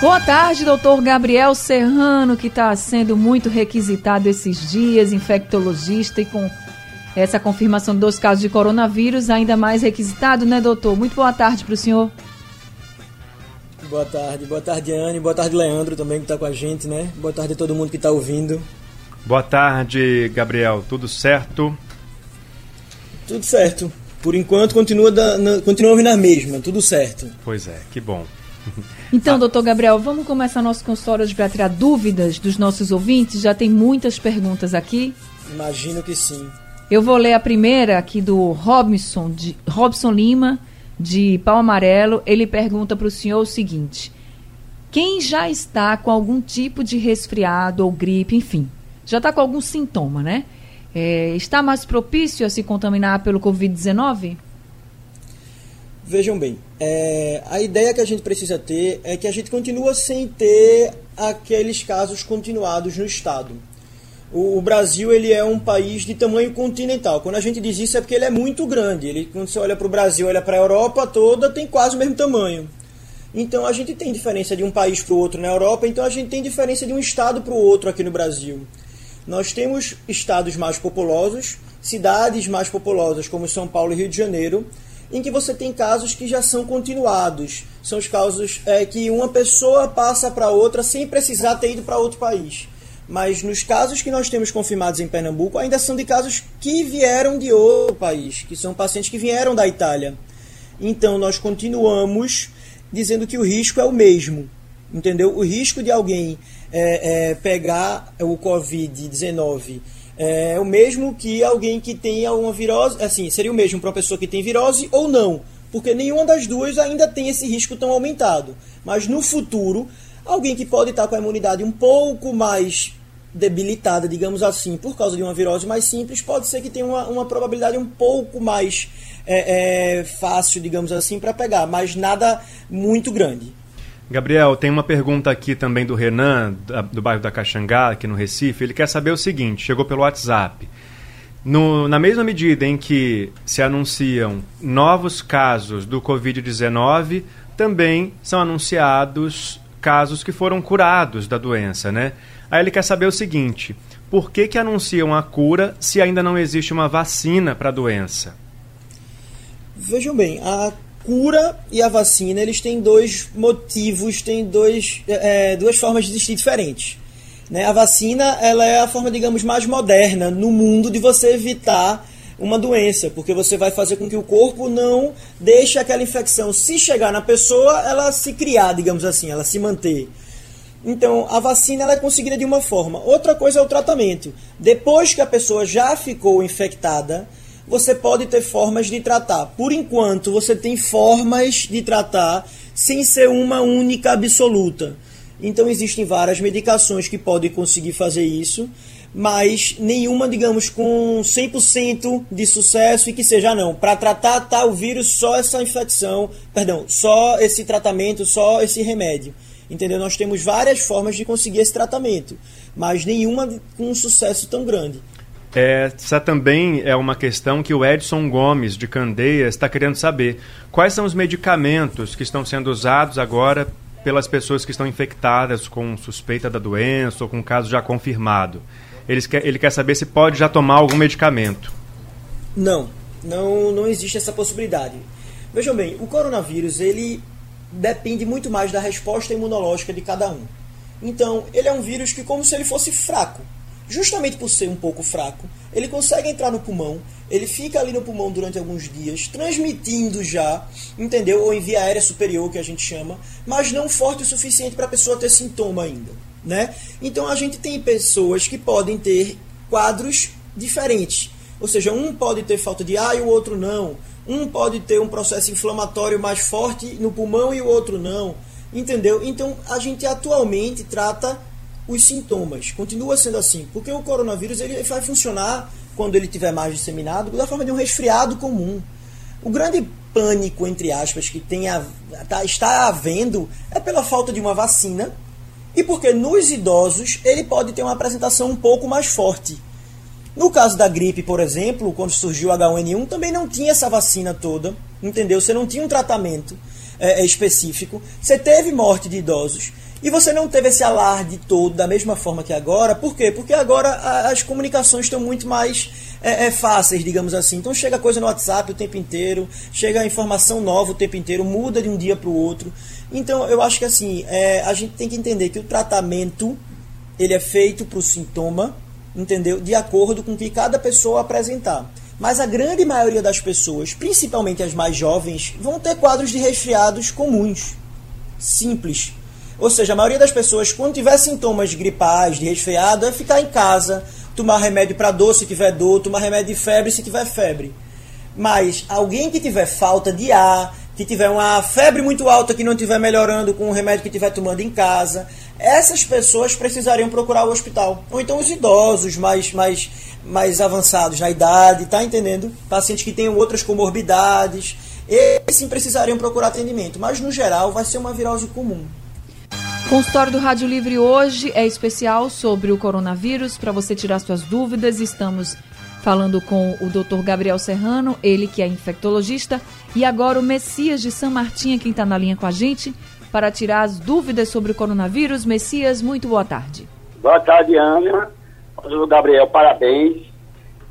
Boa tarde, doutor Gabriel Serrano, que está sendo muito requisitado esses dias, infectologista, e com essa confirmação de dois casos de coronavírus, ainda mais requisitado, né, doutor? Muito boa tarde para o senhor. Boa tarde, boa tarde, Anne, boa tarde, Leandro, também que está com a gente, né? Boa tarde a todo mundo que está ouvindo. Boa tarde, Gabriel, tudo certo? Tudo certo. Por enquanto, continua, da, na, continua ouvindo a mesma, tudo certo. Pois é, que bom. Então, doutor Gabriel, vamos começar nosso consultório hoje para tirar dúvidas dos nossos ouvintes. Já tem muitas perguntas aqui. Imagino que sim. Eu vou ler a primeira aqui do Robson, de, Robson Lima, de Pau Amarelo. Ele pergunta para o senhor o seguinte: quem já está com algum tipo de resfriado ou gripe, enfim, já está com algum sintoma, né? É, está mais propício a se contaminar pelo Covid-19? Vejam bem, é, a ideia que a gente precisa ter é que a gente continua sem ter aqueles casos continuados no estado. O, o, Brasil ele é um país de tamanho continental. Quando a gente diz isso é porque ele é muito grande. Ele, quando você olha para o Brasil, olha para a Europa toda, tem quase o mesmo tamanho. Então a gente tem diferença de um país para o outro na Europa, então a gente tem diferença de um estado para o outro aqui no Brasil. Nós temos estados mais populosos, cidades mais populosas como São Paulo e Rio de Janeiro, em que você tem casos que já são continuados. São os casos é, que uma pessoa passa para outra sem precisar ter ido para outro país. Mas nos casos que nós temos confirmados em Pernambuco, ainda são de casos que vieram de outro país, que são pacientes que vieram da Itália. Então nós continuamos dizendo que o risco é o mesmo. Entendeu? O risco de alguém é, é, pegar o Covid-19 é o mesmo que alguém que tenha uma virose, assim, seria o mesmo para uma pessoa que tem virose ou não, porque nenhuma das duas ainda tem esse risco tão aumentado. Mas no futuro, alguém que pode estar com a imunidade um pouco mais debilitada, digamos assim, por causa de uma virose mais simples, pode ser que tenha uma, uma probabilidade um pouco mais é, é, fácil, digamos assim, para pegar, mas nada muito grande. Gabriel, tem uma pergunta aqui também do Renan, do bairro da Caxangá, aqui no Recife. Ele quer saber o seguinte: chegou pelo WhatsApp. No, na mesma medida em que se anunciam novos casos do Covid-19, também são anunciados casos que foram curados da doença, né? Aí ele quer saber o seguinte: por que, que anunciam a cura se ainda não existe uma vacina para a doença? Vejam bem, a cura e a vacina eles têm dois motivos, têm dois, é, duas formas de existir diferentes. Né? A vacina ela é a forma, digamos, mais moderna no mundo de você evitar uma doença, porque você vai fazer com que o corpo não deixe aquela infecção, se chegar na pessoa, ela se criar, digamos assim, ela se manter. Então, a vacina ela é conseguida de uma forma. Outra coisa é o tratamento. Depois que a pessoa já ficou infectada, você pode ter formas de tratar. Por enquanto, você tem formas de tratar sem ser uma única absoluta. Então, existem várias medicações que podem conseguir fazer isso, mas nenhuma, digamos, com 100% de sucesso e que seja não. Para tratar tal vírus, só essa infecção, perdão, só esse tratamento, só esse remédio. Entendeu? Nós temos várias formas de conseguir esse tratamento, mas nenhuma com um sucesso tão grande. Essa também é uma questão que o Edson Gomes, de Candeias, está querendo saber. Quais são os medicamentos que estão sendo usados agora pelas pessoas que estão infectadas com suspeita da doença ou com caso já confirmado? Ele quer, ele quer saber se pode já tomar algum medicamento. Não, não, não existe essa possibilidade. Vejam bem, o coronavírus ele depende muito mais da resposta imunológica de cada um. Então, ele é um vírus que como se ele fosse fraco justamente por ser um pouco fraco, ele consegue entrar no pulmão, ele fica ali no pulmão durante alguns dias, transmitindo já, entendeu? Ou em via aérea superior, que a gente chama, mas não forte o suficiente para a pessoa ter sintoma ainda, né? Então a gente tem pessoas que podem ter quadros diferentes. Ou seja, um pode ter falta de ar e o outro não. Um pode ter um processo inflamatório mais forte no pulmão e o outro não. Entendeu? Então a gente atualmente trata os sintomas. Continua sendo assim, porque o coronavírus ele vai funcionar quando ele tiver mais disseminado da forma de um resfriado comum. O grande pânico entre aspas que tem a, tá, está havendo é pela falta de uma vacina e porque nos idosos ele pode ter uma apresentação um pouco mais forte. No caso da gripe, por exemplo, quando surgiu o H1N1, também não tinha essa vacina toda, entendeu? Você não tinha um tratamento é, específico, você teve morte de idosos. E você não teve esse alarde todo da mesma forma que agora. Por quê? Porque agora as comunicações estão muito mais é, é, fáceis, digamos assim. Então chega coisa no WhatsApp o tempo inteiro, chega informação nova o tempo inteiro, muda de um dia para o outro. Então eu acho que assim, é, a gente tem que entender que o tratamento ele é feito para o sintoma, entendeu? De acordo com o que cada pessoa apresentar. Mas a grande maioria das pessoas, principalmente as mais jovens, vão ter quadros de resfriados comuns, simples ou seja, a maioria das pessoas, quando tiver sintomas gripais, de resfriado, é ficar em casa, tomar remédio para dor se tiver dor, tomar remédio de febre se tiver febre. Mas alguém que tiver falta de ar, que tiver uma febre muito alta que não estiver melhorando com o remédio que estiver tomando em casa, essas pessoas precisariam procurar o hospital. Ou então os idosos mais, mais, mais avançados na idade, tá entendendo? Pacientes que tenham outras comorbidades, eles sim precisariam procurar atendimento. Mas no geral vai ser uma virose comum. Consultório do Rádio Livre hoje é especial sobre o coronavírus. Para você tirar suas dúvidas, estamos falando com o Dr. Gabriel Serrano, ele que é infectologista, e agora o Messias de São Martinho, quem está na linha com a gente, para tirar as dúvidas sobre o coronavírus. Messias, muito boa tarde. Boa tarde, Ana. Gabriel, parabéns.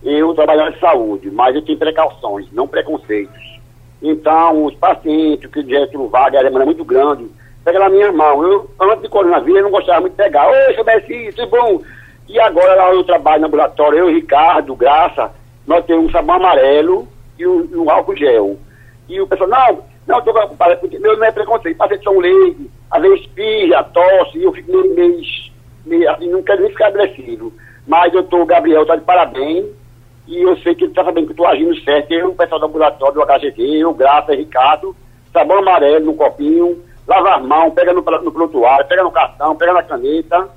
Eu trabalho em saúde, mas eu tenho precauções, não preconceitos. Então, os pacientes, que o Getúlio Vargas é muito grande, pega na minha mão. Eu, antes de coronavírus, eu não gostava muito de pegar. Oi, seu Messi, isso é bom. E agora lá eu trabalho no laboratório, eu Ricardo, Graça, nós temos um sabão amarelo e um, um álcool gel. E o pessoal, não, não, tô meu não é preconceito, paciente são leite, às vezes espirra, tosse, e eu fico meio, meio, meio, assim, não quero nem ficar agressivo. Mas eu tô, Gabriel, tá de parabéns, e eu sei que ele tá sabendo que eu tô agindo certo, eu, o pessoal do laboratório, do HGV, eu, Graça, Ricardo, sabão amarelo no copinho, lava as mãos, pega no, no prontuário, pega no cartão, pega na caneta.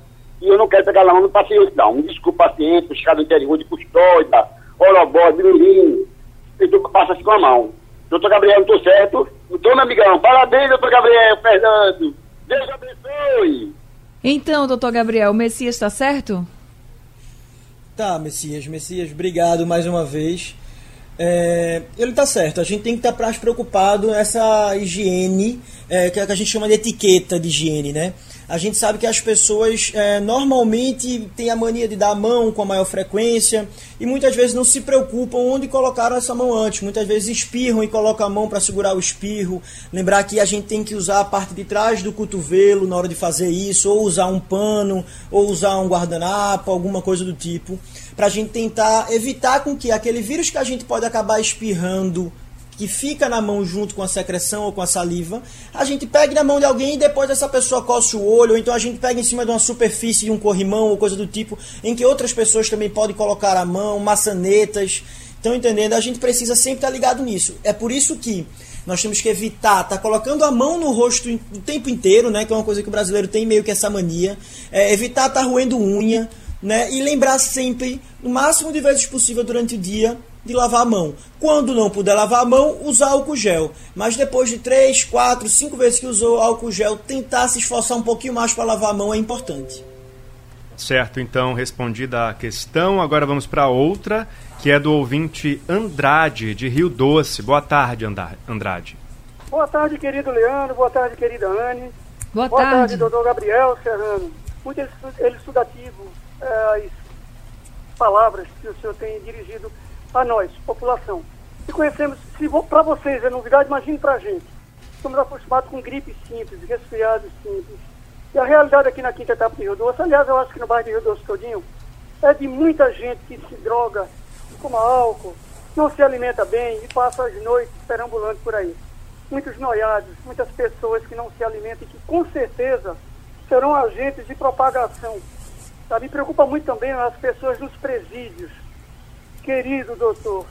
E eu não quero pegar na mão do paciente, não. Desculpa, paciente, buscar do interior de Custódia, Orobó, Mirim. E tu passa assim com a mão. Doutor Gabriel, não estou certo? Doutor, meu amigão, parabéns, doutor Gabriel, Fernando. Deus abençoe. Então, doutor Gabriel, o Messias está certo? Tá, Messias, Messias, obrigado mais uma vez. É, ele está certo, a gente tem que estar tá preocupado nessa higiene, é, que, é que a gente chama de etiqueta de higiene, né? A gente sabe que as pessoas é, normalmente têm a mania de dar a mão com a maior frequência e muitas vezes não se preocupam onde colocaram essa mão antes. Muitas vezes espirram e colocam a mão para segurar o espirro. Lembrar que a gente tem que usar a parte de trás do cotovelo na hora de fazer isso, ou usar um pano, ou usar um guardanapo, alguma coisa do tipo, para a gente tentar evitar com que aquele vírus que a gente pode acabar espirrando que fica na mão junto com a secreção ou com a saliva, a gente pega na mão de alguém e depois essa pessoa coce o olho, ou então a gente pega em cima de uma superfície de um corrimão ou coisa do tipo, em que outras pessoas também podem colocar a mão, maçanetas. Estão entendendo? A gente precisa sempre estar ligado nisso. É por isso que nós temos que evitar estar tá colocando a mão no rosto o tempo inteiro, né? Que é uma coisa que o brasileiro tem meio que essa mania. É, evitar estar tá roendo unha, né? E lembrar sempre, no máximo de vezes possível durante o dia, de lavar a mão. Quando não puder lavar a mão, usar álcool gel. Mas depois de 3, 4, 5 vezes que usou álcool gel, tentar se esforçar um pouquinho mais para lavar a mão é importante. Certo, então respondida a questão, agora vamos para outra, que é do ouvinte Andrade, de Rio Doce. Boa tarde, Andrade. Boa tarde, querido Leandro. Boa tarde, querida Anne. Boa, Boa tarde. tarde, doutor Gabriel Serrano. Muito elucidativo é, as palavras que o senhor tem dirigido a nós, população. Se conhecemos, se para vocês é novidade, imagine para a gente. Estamos acostumados com gripe simples, resfriados simples. E a realidade aqui na quinta etapa de Rio Doce, aliás, eu acho que no bairro de Rio Doce todinho, é de muita gente que se droga, toma álcool, não se alimenta bem e passa as noites perambulando por aí. Muitos noiados, muitas pessoas que não se alimentam e que com certeza serão agentes de propagação. Me preocupa muito também as pessoas nos presídios, Querido doutor,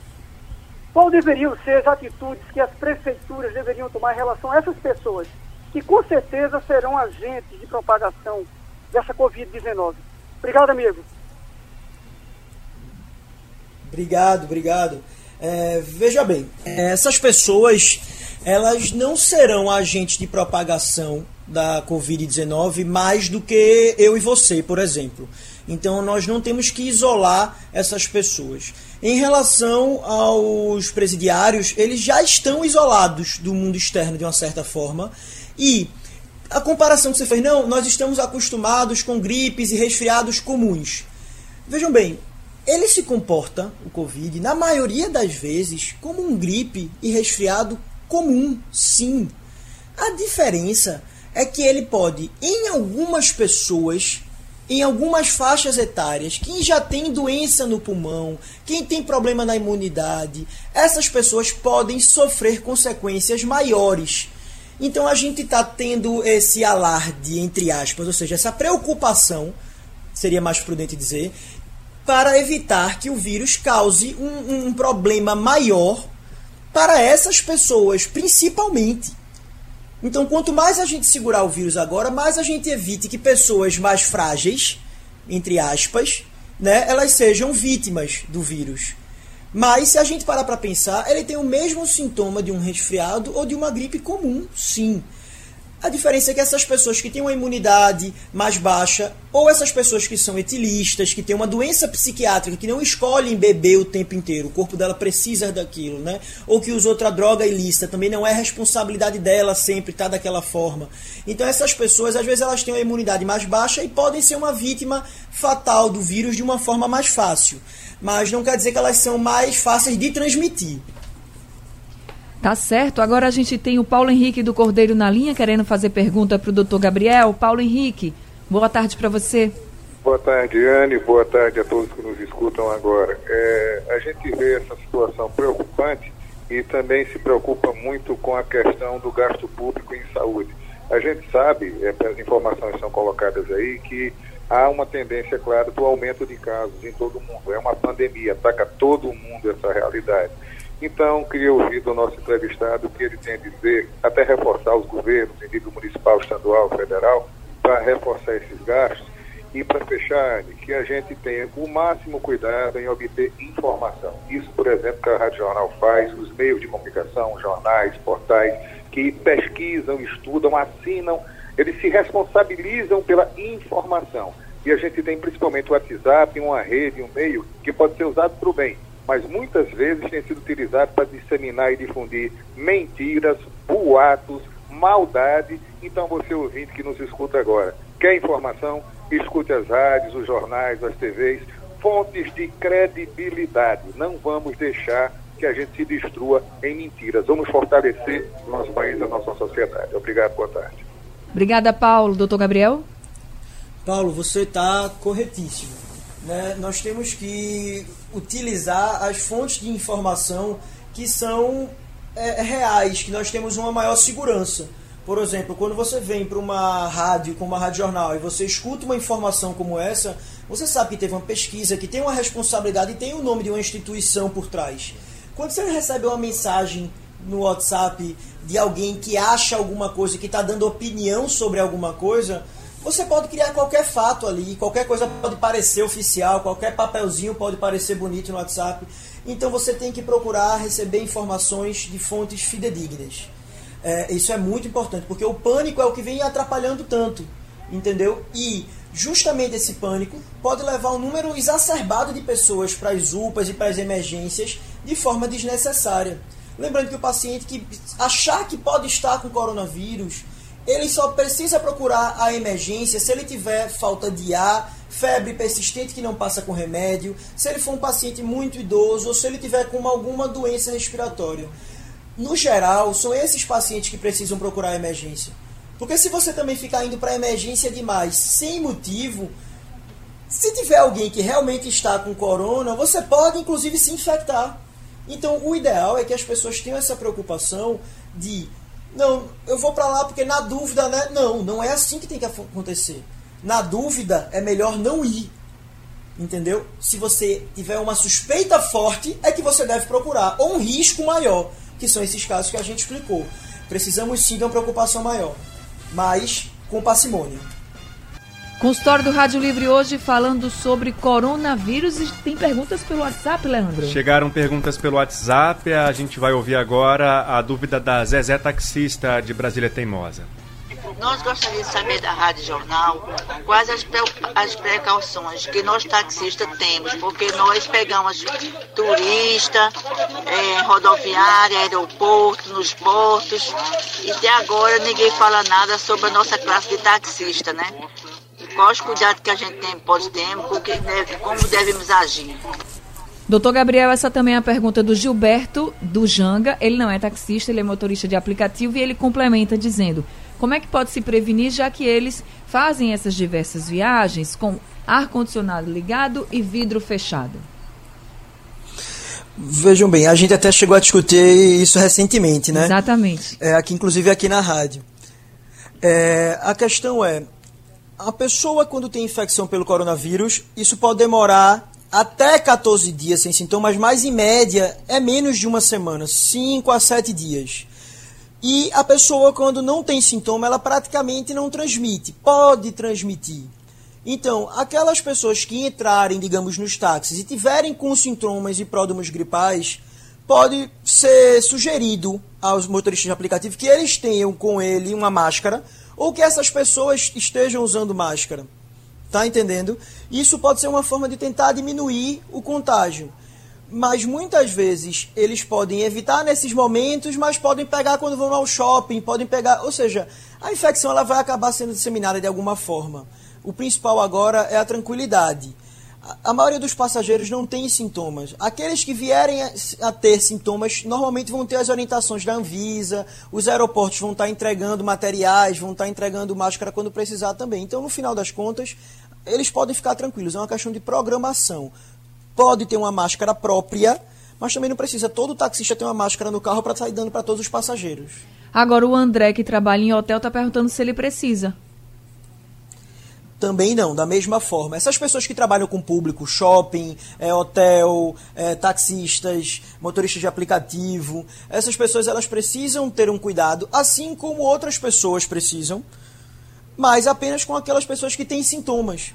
qual deveriam ser as atitudes que as prefeituras deveriam tomar em relação a essas pessoas que com certeza serão agentes de propagação dessa Covid-19. Obrigado, amigo. Obrigado, obrigado. É, veja bem, essas pessoas elas não serão agentes de propagação da Covid-19 mais do que eu e você, por exemplo. Então nós não temos que isolar essas pessoas. Em relação aos presidiários, eles já estão isolados do mundo externo de uma certa forma. E a comparação que você fez, não, nós estamos acostumados com gripes e resfriados comuns. Vejam bem, ele se comporta, o Covid, na maioria das vezes, como um gripe e resfriado comum, sim. A diferença é que ele pode, em algumas pessoas, em algumas faixas etárias, quem já tem doença no pulmão, quem tem problema na imunidade, essas pessoas podem sofrer consequências maiores. Então a gente está tendo esse alarde, entre aspas, ou seja, essa preocupação, seria mais prudente dizer, para evitar que o vírus cause um, um problema maior para essas pessoas, principalmente. Então, quanto mais a gente segurar o vírus agora, mais a gente evite que pessoas mais frágeis, entre aspas, né, elas sejam vítimas do vírus. Mas se a gente parar para pensar, ele tem o mesmo sintoma de um resfriado ou de uma gripe comum, sim. A diferença é que essas pessoas que têm uma imunidade mais baixa, ou essas pessoas que são etilistas, que têm uma doença psiquiátrica, que não escolhem beber o tempo inteiro, o corpo dela precisa daquilo, né? Ou que usa outra droga ilícita, também não é responsabilidade dela sempre estar daquela forma. Então essas pessoas, às vezes, elas têm uma imunidade mais baixa e podem ser uma vítima fatal do vírus de uma forma mais fácil. Mas não quer dizer que elas são mais fáceis de transmitir. Tá certo. Agora a gente tem o Paulo Henrique do Cordeiro na linha querendo fazer pergunta para o doutor Gabriel. Paulo Henrique, boa tarde para você. Boa tarde, Anne. Boa tarde a todos que nos escutam agora. É, a gente vê essa situação preocupante e também se preocupa muito com a questão do gasto público em saúde. A gente sabe, é, as informações são colocadas aí, que há uma tendência clara do aumento de casos em todo o mundo. É uma pandemia, ataca todo mundo essa realidade. Então, queria ouvir do nosso entrevistado o que ele tem a dizer, até reforçar os governos em nível municipal, estadual, federal, para reforçar esses gastos e para fechar, que a gente tenha o máximo cuidado em obter informação. Isso, por exemplo, que a Rádio Jornal faz, os meios de comunicação, jornais, portais, que pesquisam, estudam, assinam, eles se responsabilizam pela informação. E a gente tem principalmente o WhatsApp, uma rede, um meio que pode ser usado para o bem mas muitas vezes tem sido utilizado para disseminar e difundir mentiras, boatos, maldade. Então, você ouvinte que nos escuta agora, quer informação? Escute as rádios, os jornais, as TVs, fontes de credibilidade. Não vamos deixar que a gente se destrua em mentiras. Vamos fortalecer o nosso país e a nossa sociedade. Obrigado, boa tarde. Obrigada, Paulo. Doutor Gabriel? Paulo, você está corretíssimo. Né? Nós temos que utilizar as fontes de informação que são é, reais, que nós temos uma maior segurança. Por exemplo, quando você vem para uma rádio, como uma rádio jornal, e você escuta uma informação como essa, você sabe que teve uma pesquisa, que tem uma responsabilidade e tem o nome de uma instituição por trás. Quando você recebe uma mensagem no WhatsApp de alguém que acha alguma coisa, que está dando opinião sobre alguma coisa, você pode criar qualquer fato ali, qualquer coisa pode parecer oficial, qualquer papelzinho pode parecer bonito no WhatsApp. Então você tem que procurar receber informações de fontes fidedignas. É, isso é muito importante, porque o pânico é o que vem atrapalhando tanto, entendeu? E justamente esse pânico pode levar um número exacerbado de pessoas para as UPAs e para as emergências de forma desnecessária. Lembrando que o paciente que achar que pode estar com coronavírus ele só precisa procurar a emergência se ele tiver falta de ar, febre persistente que não passa com remédio, se ele for um paciente muito idoso ou se ele tiver com alguma doença respiratória. No geral, são esses pacientes que precisam procurar a emergência. Porque se você também ficar indo para a emergência demais sem motivo, se tiver alguém que realmente está com corona, você pode inclusive se infectar. Então, o ideal é que as pessoas tenham essa preocupação de não, eu vou para lá porque na dúvida, né? Não, não é assim que tem que acontecer. Na dúvida, é melhor não ir. Entendeu? Se você tiver uma suspeita forte, é que você deve procurar. Ou um risco maior, que são esses casos que a gente explicou. Precisamos sim de uma preocupação maior. mas com parcimônia. Consultório do Rádio Livre hoje falando sobre coronavírus e tem perguntas pelo WhatsApp, Leandro? Chegaram perguntas pelo WhatsApp, a gente vai ouvir agora a dúvida da Zezé Taxista de Brasília Teimosa. Nós gostaríamos de saber da Rádio Jornal quais as, as precauções que nós taxistas temos, porque nós pegamos turista, é, rodoviária, aeroporto, nos portos, e até agora ninguém fala nada sobre a nossa classe de taxista, né? Quais os cuidados que a gente tem, pode ter, porque deve, como devemos agir. Doutor Gabriel, essa também é a pergunta do Gilberto do Janga. Ele não é taxista, ele é motorista de aplicativo e ele complementa dizendo: como é que pode se prevenir, já que eles fazem essas diversas viagens com ar-condicionado ligado e vidro fechado? Vejam bem, a gente até chegou a discutir isso recentemente, né? Exatamente. É, aqui, inclusive aqui na rádio. É, a questão é, a pessoa quando tem infecção pelo coronavírus, isso pode demorar até 14 dias sem sintomas, mas em média é menos de uma semana, 5 a 7 dias. E a pessoa, quando não tem sintoma, ela praticamente não transmite. Pode transmitir. Então, aquelas pessoas que entrarem, digamos, nos táxis e tiverem com sintomas e pródromos gripais, pode ser sugerido aos motoristas de aplicativo que eles tenham com ele uma máscara ou que essas pessoas estejam usando máscara. Tá entendendo? Isso pode ser uma forma de tentar diminuir o contágio. Mas muitas vezes eles podem evitar nesses momentos, mas podem pegar quando vão ao shopping, podem pegar. Ou seja, a infecção ela vai acabar sendo disseminada de alguma forma. O principal agora é a tranquilidade a maioria dos passageiros não tem sintomas. Aqueles que vierem a, ter sintomas normalmente vão ter as orientações da Anvisa, os aeroportos vão estar entregando materiais, vão estar entregando máscara quando precisar também. Então, no final das contas, eles podem ficar tranquilos. É uma questão de programação. Pode ter uma máscara própria, mas também não precisa todo taxista ter uma máscara no carro para sair dando para todos os passageiros. Agora, o André, que trabalha em hotel, está perguntando se ele precisa. Também não, da mesma forma. Essas pessoas que trabalham com público, shopping, é, hotel, é, taxistas, motoristas de aplicativo, essas pessoas elas precisam ter um cuidado, assim como outras pessoas precisam, mas apenas com aquelas pessoas que têm sintomas.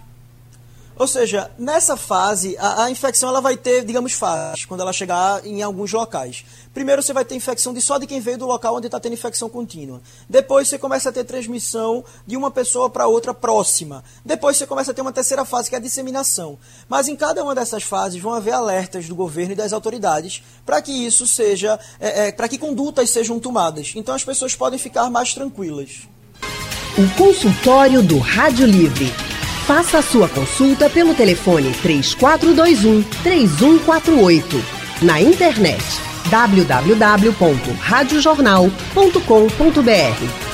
Ou seja, nessa fase, a, a, infecção ela vai ter, digamos, fases, quando ela chegar em alguns locais. Primeiro você vai ter infecção de só de quem veio do local onde está tendo infecção contínua. Depois você começa a ter transmissão de uma pessoa para outra próxima. Depois você começa a ter uma terceira fase, que é a disseminação. Mas em cada uma dessas fases vão haver alertas do governo e das autoridades para que isso seja, é, é, para que condutas sejam tomadas. Então as pessoas podem ficar mais tranquilas. O consultório do Rádio Livre. Faça a sua consulta pelo telefone 3421 3148. Na internet www.radiojornal.com.br.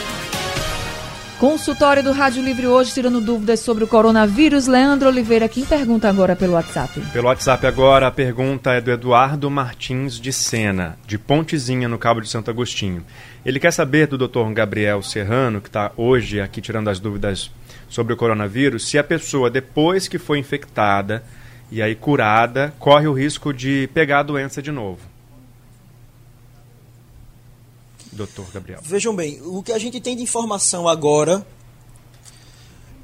Consultório do Rádio Livre hoje, tirando dúvidas sobre o coronavírus. Leandro Oliveira, quem pergunta agora pelo WhatsApp? Pelo WhatsApp agora, a pergunta é do Eduardo Martins de Sena, de Pontezinha, no Cabo de Santo Agostinho. Ele quer saber do Dr. Gabriel Serrano, que está hoje aqui tirando as dúvidas sobre o coronavírus, se a pessoa, depois que foi infectada e aí curada, corre o risco de pegar a doença de novo. Doutor Gabriel. Vejam bem, o que a gente tem de informação agora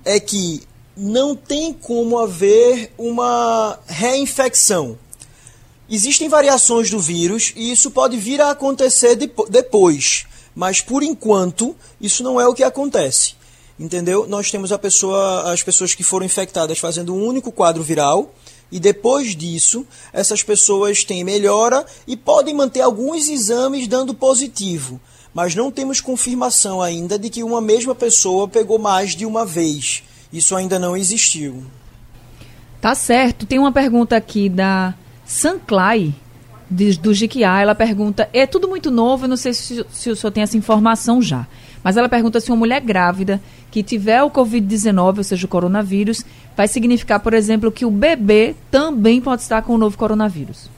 é que não tem como haver uma reinfecção. Existem variações do vírus e isso pode vir a acontecer depois, mas por enquanto isso não é o que acontece entendeu? Nós temos pessoa, as pessoas que foram infectadas fazendo um único quadro viral e depois disso essas pessoas têm melhora e podem manter alguns exames dando positivo, mas não temos confirmação ainda de que uma mesma pessoa pegou mais de uma vez. Isso ainda não existiu. Tá certo. Tem uma pergunta aqui da Sanclay, do Jiquiá. Ela pergunta: é tudo muito novo, eu não sei se, se o senhor tem essa informação já. Mas ela pergunta se uma mulher grávida que tiver o Covid-19, ou seja, o coronavírus, vai significar, por exemplo, que o bebê também pode estar com o novo coronavírus.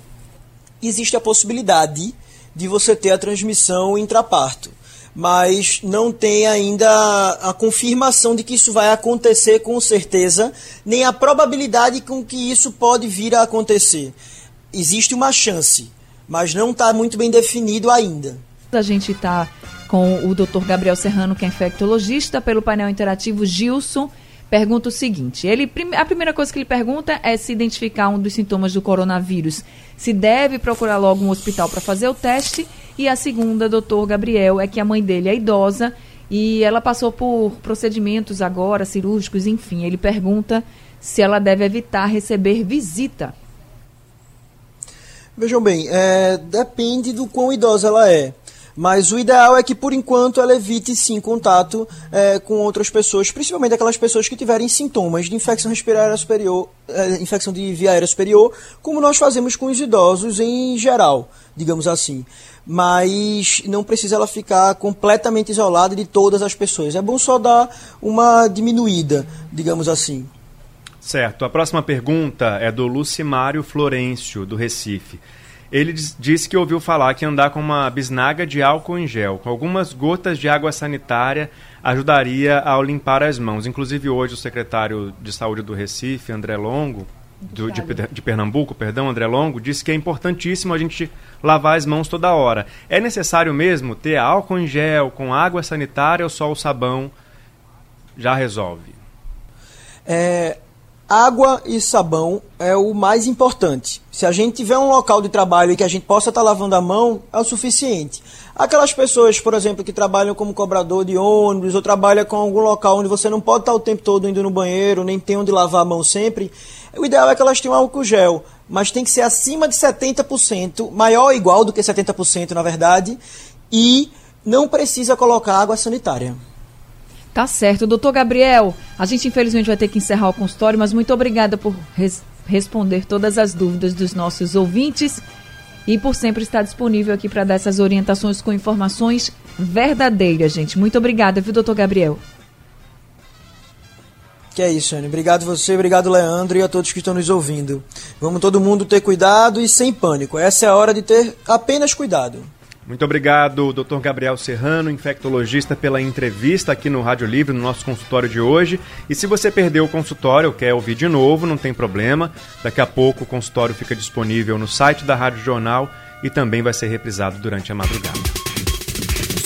Existe a possibilidade de você ter a transmissão intraparto, mas não tem ainda a confirmação de que isso vai acontecer com certeza, nem a probabilidade com que isso pode vir a acontecer. Existe uma chance, mas não está muito bem definido ainda. A gente está com o Dr. Gabriel Serrano, que é infectologista, pelo painel interativo Gilson. Pergunta o seguinte: ele, a primeira coisa que ele pergunta é se identificar um dos sintomas do coronavírus, se deve procurar logo um hospital para fazer o teste. E a segunda, doutor Gabriel, é que a mãe dele é idosa e ela passou por procedimentos agora, cirúrgicos, enfim. Ele pergunta se ela deve evitar receber visita. Vejam bem, é, depende do quão idosa ela é. Mas o ideal é que, por enquanto, ela evite sim contato é, com outras pessoas, principalmente aquelas pessoas que tiverem sintomas de infecção respirária superior, é, infecção de via aérea superior, como nós fazemos com os idosos em geral, digamos assim mas não precisa ela ficar completamente isolada de todas as pessoas. É bom só dar uma diminuída, digamos assim. Certo. A próxima pergunta é do Lucimário Florencio, do Recife. Ele disse que ouviu falar que andar com uma bisnaga de álcool em gel, com algumas gotas de água sanitária, ajudaria ao limpar as mãos. Inclusive, hoje, o secretário de Saúde do Recife, André Longo, do, de, de, Pernambuco, perdão, André Longo, disse que é importantíssimo a gente lavar as mãos toda hora. É necessário mesmo ter álcool em gel com água sanitária ou só o sabão já resolve? É, água e sabão é o mais importante. Se a gente tiver um local de trabalho e que a gente possa estar lavando a mão, é o suficiente. Aquelas pessoas, por exemplo, que trabalham como cobrador de ônibus ou trabalham com algum local onde você não pode estar o tempo todo indo no banheiro, nem tem onde lavar a mão sempre, o ideal é que elas tenham álcool gel, mas tem que ser acima de 70%, maior ou igual do que 70%, na verdade, e não precisa colocar água sanitária. Tá certo. Doutor Gabriel, a gente infelizmente vai ter que encerrar o consultório, mas muito obrigada por res responder todas as dúvidas dos nossos ouvintes e por sempre estar disponível aqui para dar essas orientações com informações verdadeiras, gente. Muito obrigada, viu, doutor Gabriel? Que é isso, Anne. Obrigado você, obrigado Leandro e a todos que estão nos ouvindo. Vamos todo mundo ter cuidado e sem pânico. Essa é a hora de ter apenas cuidado. Muito obrigado, Dr. Gabriel Serrano, infectologista, pela entrevista aqui no Rádio Livre, no nosso consultório de hoje. E se você perdeu o consultório ou quer ouvir de novo, não tem problema. Daqui a pouco o consultório fica disponível no site da Rádio Jornal e também vai ser reprisado durante a madrugada.